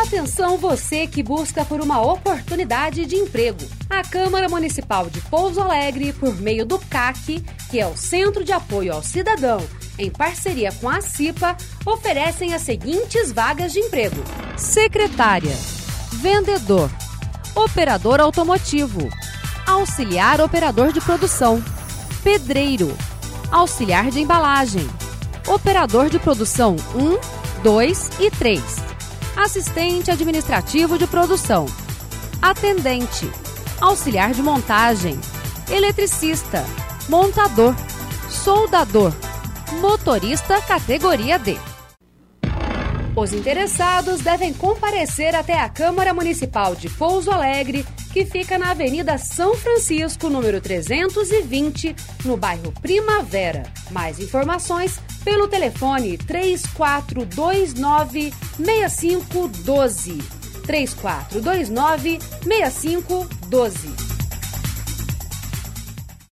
Atenção você que busca por uma oportunidade de emprego. A Câmara Municipal de Pouso Alegre, por meio do CAC, que é o Centro de Apoio ao Cidadão, em parceria com a CIPA, oferecem as seguintes vagas de emprego: secretária, vendedor, operador automotivo, auxiliar operador de produção, pedreiro, auxiliar de embalagem, operador de produção 1, 2 e 3 assistente administrativo de produção, atendente, auxiliar de montagem, eletricista, montador, soldador, motorista categoria D. Os interessados devem comparecer até a Câmara Municipal de Pouso Alegre, que fica na Avenida São Francisco, número 320, no bairro Primavera. Mais informações pelo telefone 3429 6512. 3429 6512.